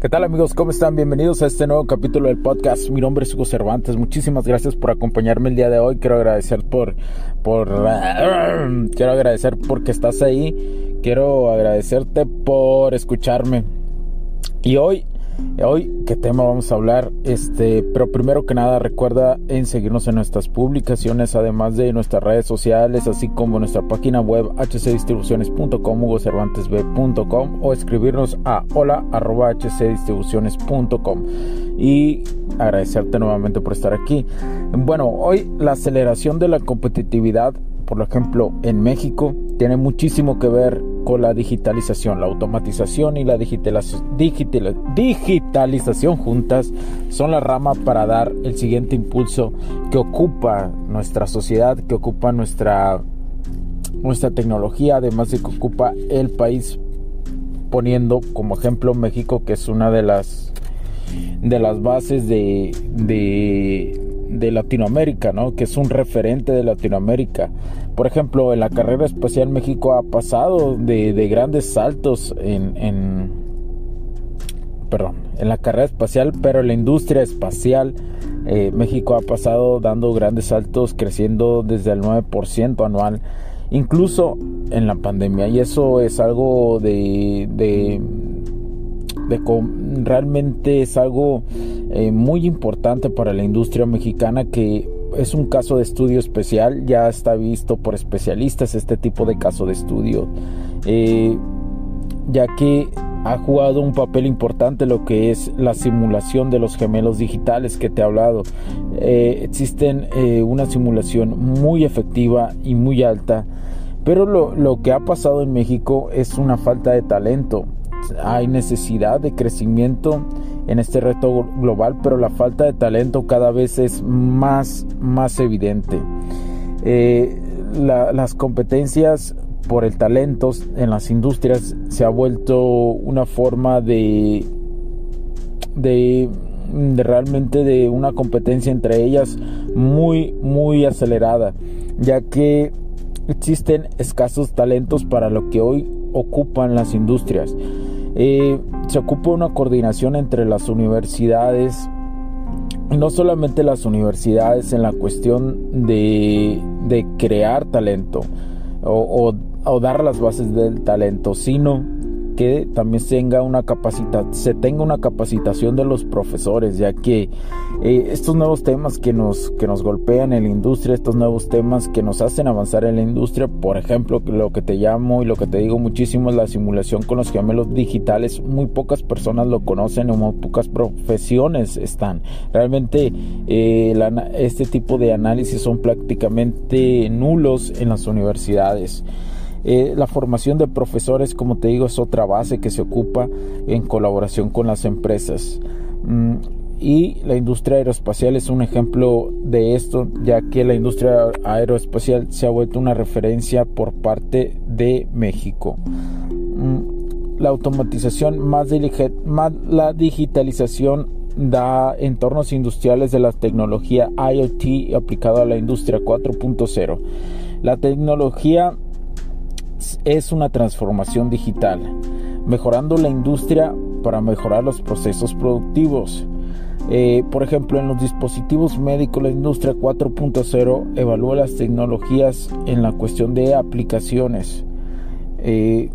¿Qué tal amigos? ¿Cómo están? Bienvenidos a este nuevo capítulo del podcast. Mi nombre es Hugo Cervantes. Muchísimas gracias por acompañarme el día de hoy. Quiero agradecer por, por, quiero agradecer porque estás ahí. Quiero agradecerte por escucharme. Y hoy Hoy, ¿qué tema vamos a hablar? Este, pero primero que nada, recuerda en seguirnos en nuestras publicaciones, además de nuestras redes sociales, así como nuestra página web hcdistribuciones.com, hugocervantesb.com o escribirnos a hola hcdistribuciones.com y agradecerte nuevamente por estar aquí. Bueno, hoy la aceleración de la competitividad, por ejemplo, en México, tiene muchísimo que ver la digitalización, la automatización y la digitalización juntas son la rama para dar el siguiente impulso que ocupa nuestra sociedad, que ocupa nuestra, nuestra tecnología, además de que ocupa el país, poniendo como ejemplo México, que es una de las, de las bases de, de de Latinoamérica, ¿no? que es un referente de Latinoamérica. Por ejemplo, en la carrera espacial México ha pasado de, grandes saltos en, en, perdón, en la carrera espacial, pero en la industria espacial eh, México ha pasado dando grandes saltos, creciendo desde el 9% anual, incluso en la pandemia. Y eso es algo de, de, de realmente es algo eh, muy importante para la industria mexicana que es un caso de estudio especial, ya está visto por especialistas este tipo de caso de estudio, eh, ya que ha jugado un papel importante lo que es la simulación de los gemelos digitales que te he hablado. Eh, existen una simulación muy efectiva y muy alta, pero lo, lo que ha pasado en México es una falta de talento hay necesidad de crecimiento en este reto global, pero la falta de talento cada vez es más, más evidente. Eh, las competencias por el talento en las industrias se ha vuelto una forma de, de, realmente de una competencia entre ellas muy, muy acelerada, ya que existen escasos talentos para lo que hoy ocupan las industrias. Eh, se ocupa una coordinación entre las universidades no solamente las universidades en la cuestión de, crear talento o, o dar las bases del talento, sino que también tenga una capacita se tenga una capacitación de los profesores, ya que eh, estos nuevos temas que nos, que nos golpean en la industria, estos nuevos temas que nos hacen avanzar en la industria, por ejemplo, lo que te llamo y lo que te digo muchísimo es la simulación con los gemelos digitales, muy pocas personas lo conocen o muy pocas profesiones están. Realmente eh, este tipo de análisis son prácticamente nulos en las universidades. Eh, la formación de profesores, como te digo, es otra base que se ocupa en colaboración con las empresas. Mm, y la industria aeroespacial es un ejemplo de esto, ya que la industria aeroespacial se ha vuelto una referencia por parte de México. Mm, la automatización más, la digitalización da entornos industriales de la tecnología IoT aplicado a la industria 4.0. La tecnología es una transformación digital, mejorando la industria para mejorar los procesos productivos. Eh, por ejemplo, en los dispositivos médicos, la industria 4.0 evalúa las tecnologías en la cuestión de aplicaciones. Eh,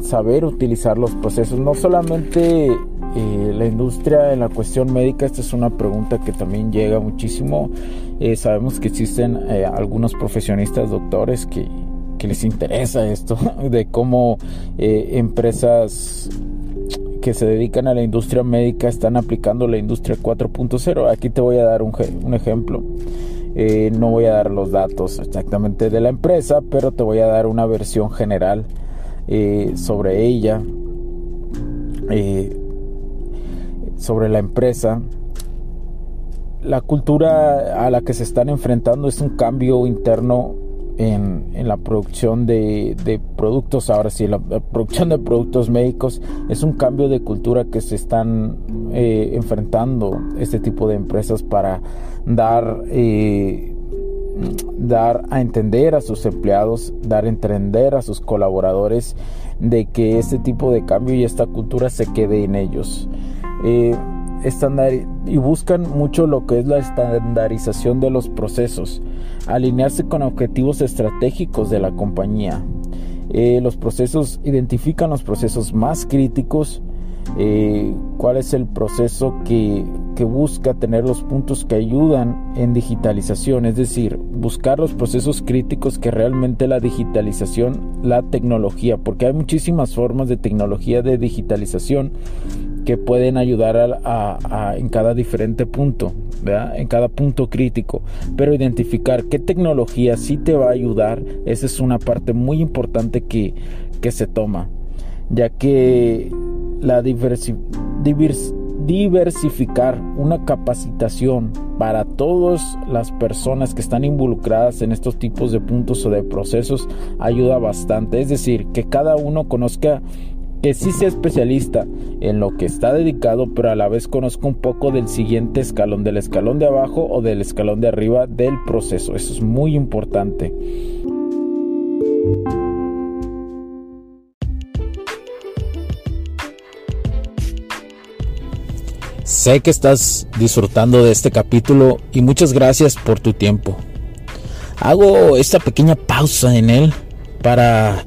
saber utilizar los procesos, no solamente eh, la industria en la cuestión médica, esta es una pregunta que también llega muchísimo. sabemos que existen algunos profesionistas, doctores, que les interesa esto, de cómo eh, empresas que se dedican a la industria médica están aplicando la industria 4.0. Aquí te voy a dar un, un ejemplo. Eh, no voy a dar los datos exactamente de la empresa, pero te voy a dar una versión general eh, sobre ella, sobre la empresa. la cultura a la que se están enfrentando es un cambio interno en, la producción de, productos, ahora sí, la, producción de productos médicos, es un cambio de cultura que se están eh, enfrentando este tipo de empresas para dar, eh, dar a entender a sus empleados, dar a entender a sus colaboradores de que este tipo de cambio y esta cultura se quede en ellos. Eh, y buscan mucho lo que es la estandarización de los procesos, alinearse con objetivos estratégicos de la compañía. Eh, los procesos identifican los procesos más críticos, eh, cuál es el proceso que, que, busca tener los puntos que ayudan en digitalización, es decir, buscar los procesos críticos que realmente la digitalización, la tecnología, porque hay muchísimas formas de tecnología de digitalización que pueden ayudar a, en cada diferente punto, en cada punto crítico. Pero identificar qué tecnología sí te va a ayudar, esa es una parte muy importante que, que se toma, ya que la diversificar una capacitación para todas las personas que están involucradas en estos tipos de puntos o de procesos ayuda bastante. Es decir, que cada uno conozca que sí sea especialista en lo que está dedicado, pero a la vez conozca un poco del siguiente escalón, del escalón de abajo o del escalón de arriba del proceso. Eso es muy importante. Sé que estás disfrutando de este capítulo y muchas gracias por tu tiempo. Hago esta pequeña pausa en él para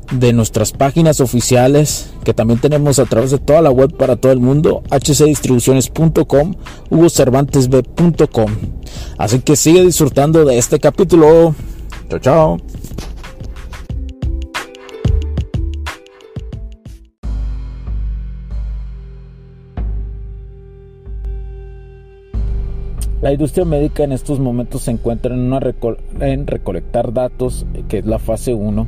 de nuestras páginas oficiales que también tenemos a través de toda la web para todo el mundo, hcdistribuciones.com, hugocervantesb.com. Así que sigue disfrutando de este capítulo. Chao, chao. La industria médica en estos momentos se encuentra en, una en recolectar datos, que es la fase 1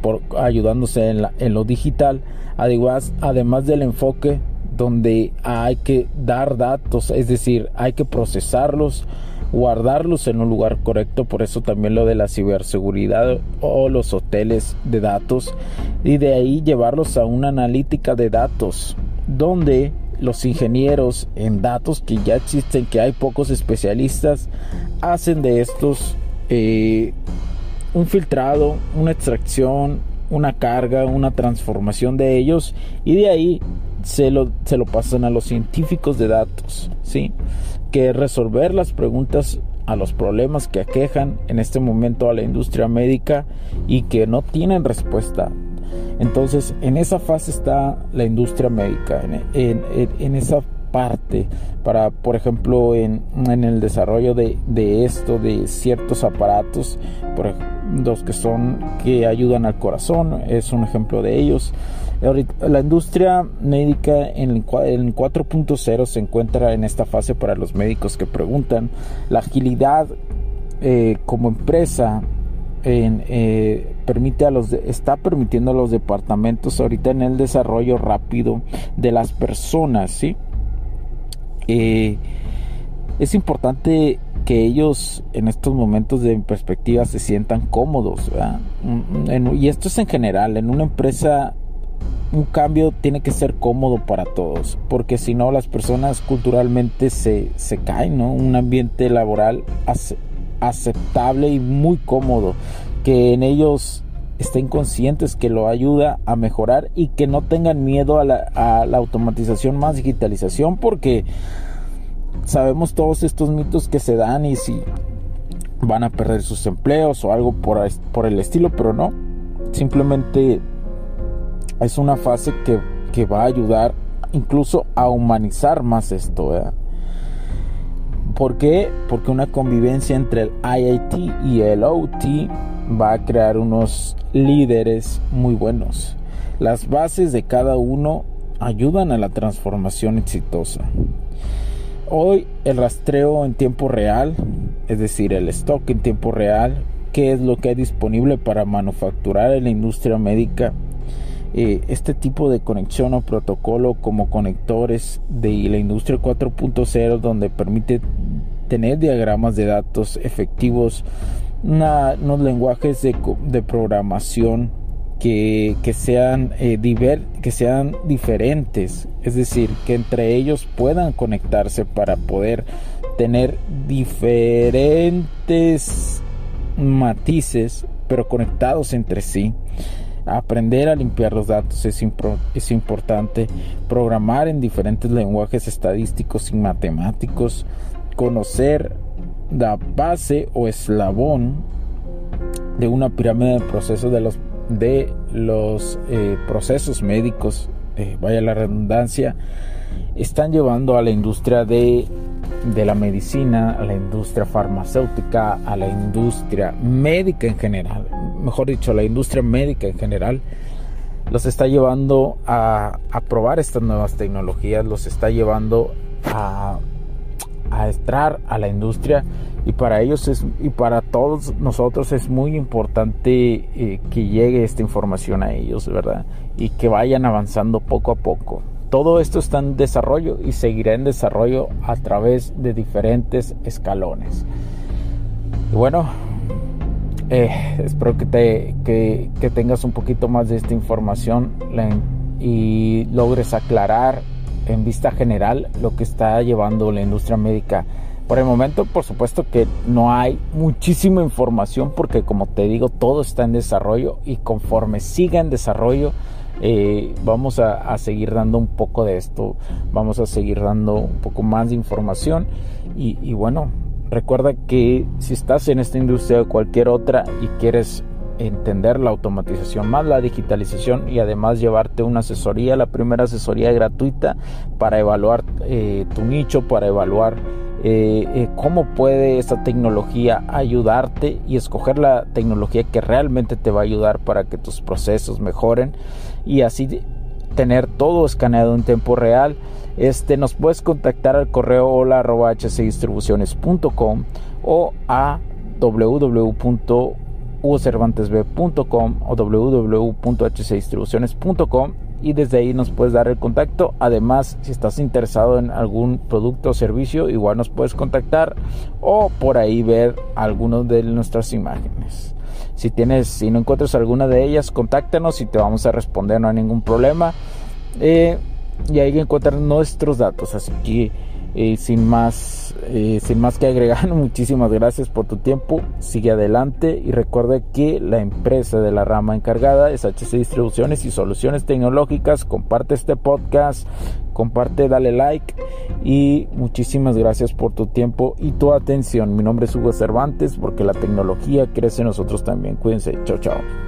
por, ayudándose en, en lo digital, además, además del enfoque donde hay que dar datos, es decir, hay que procesarlos, guardarlos en un lugar correcto, por eso también lo de la ciberseguridad o los hoteles de datos, y de ahí llevarlos a una analítica de datos, donde los ingenieros en datos que ya existen, que hay pocos especialistas, hacen de estos eh, un filtrado, una extracción, una carga, una transformación de ellos y de ahí se lo, se lo pasan a los científicos de datos, ¿sí? Que resolver las preguntas a los problemas que aquejan en este momento a la industria médica y que no tienen respuesta. Entonces, en esa fase está la industria médica, en, en, esa parte para, por ejemplo, en, en el desarrollo de, de, esto, de ciertos aparatos, los que son que ayudan al corazón, es un ejemplo de ellos. La industria médica en el 4.0 se encuentra en esta fase para los médicos que preguntan. La agilidad eh, como empresa eh, permite a los está permitiendo a los departamentos ahorita en el desarrollo rápido de las personas, ¿sí? Eh, es importante que ellos en estos momentos de perspectiva se sientan cómodos. Y esto es en general, en una empresa un cambio tiene que ser cómodo para todos, porque si no las personas culturalmente se, se caen, ¿no? Un ambiente laboral aceptable y muy cómodo, que en ellos estén conscientes que lo ayuda a mejorar y que no tengan miedo a la, a la automatización más digitalización porque sabemos todos estos mitos que se dan y si van a perder sus empleos o algo por, por el estilo, pero no. Simplemente es una fase que, que va a ayudar incluso a humanizar más esto. ¿Por qué? Porque una convivencia entre el IIT y el OT va a crear unos líderes muy buenos. Las bases de cada uno ayudan a la transformación exitosa. Hoy el rastreo en tiempo real, es decir, el stock en tiempo real, qué es lo que hay disponible para manufacturar en la industria médica, eh, este tipo de conexión o protocolo como conectores de la industria 4.0 donde permite tener diagramas de datos efectivos, unos lenguajes de, programación que, sean, eh, que sean diferentes, es decir, que entre ellos puedan conectarse para poder tener diferentes matices, pero conectados entre sí. Aprender a limpiar los datos es, es importante. Programar en diferentes lenguajes estadísticos y matemáticos conocer la base o eslabón de una pirámide de procesos de los, de los eh, procesos médicos, eh, vaya la redundancia, están llevando a la industria de, de la medicina, a la industria farmacéutica, a la industria médica en general, mejor dicho, a la industria médica en general, los está llevando a, a probar estas nuevas tecnologías, los está llevando a a entrar a la industria y para ellos es, y para todos nosotros es muy importante eh, que llegue esta información a ellos, ¿verdad? Y que vayan avanzando poco a poco. Todo esto está en desarrollo y seguirá en desarrollo a través de diferentes escalones. Y bueno, eh, espero que, te, que, tengas un poquito más de esta información y logres aclarar en vista general lo que está llevando la industria médica. Por el momento, por supuesto que no hay muchísima información porque como te digo, todo está en desarrollo y conforme siga en desarrollo, eh, vamos a, seguir dando un poco de esto, vamos a seguir dando un poco más de información y, y bueno, recuerda que si estás en esta industria o cualquier otra y quieres entender la automatización más la digitalización y además llevarte una asesoría, la primera asesoría gratuita para evaluar eh, tu nicho, para evaluar eh, eh, cómo puede esta tecnología ayudarte y escoger la tecnología que realmente te va a ayudar para que tus procesos mejoren y así tener todo escaneado en tiempo real. Este, nos puedes contactar al correo hola hcdistribuciones.com o a www ucervantesb.com o www.hcdistribuciones.com y desde ahí nos puedes dar el contacto. Además, si estás interesado en algún producto o servicio, igual nos puedes contactar o por ahí ver algunas de nuestras imágenes. Si tienes, si no encuentras alguna de ellas, contáctanos y te vamos a responder, no hay ningún problema. Eh, y ahí encuentran nuestros datos. Así que sin más eh, sin más que agregar muchísimas gracias por tu tiempo. Sigue adelante y recuerda que la empresa de la rama encargada es HC Distribuciones y Soluciones Tecnológicas. Comparte este podcast comparte dale like y muchísimas gracias por tu tiempo y tu atención. Mi nombre es Hugo Cervantes porque la tecnología crece en nosotros también. Cuídense. Chao chao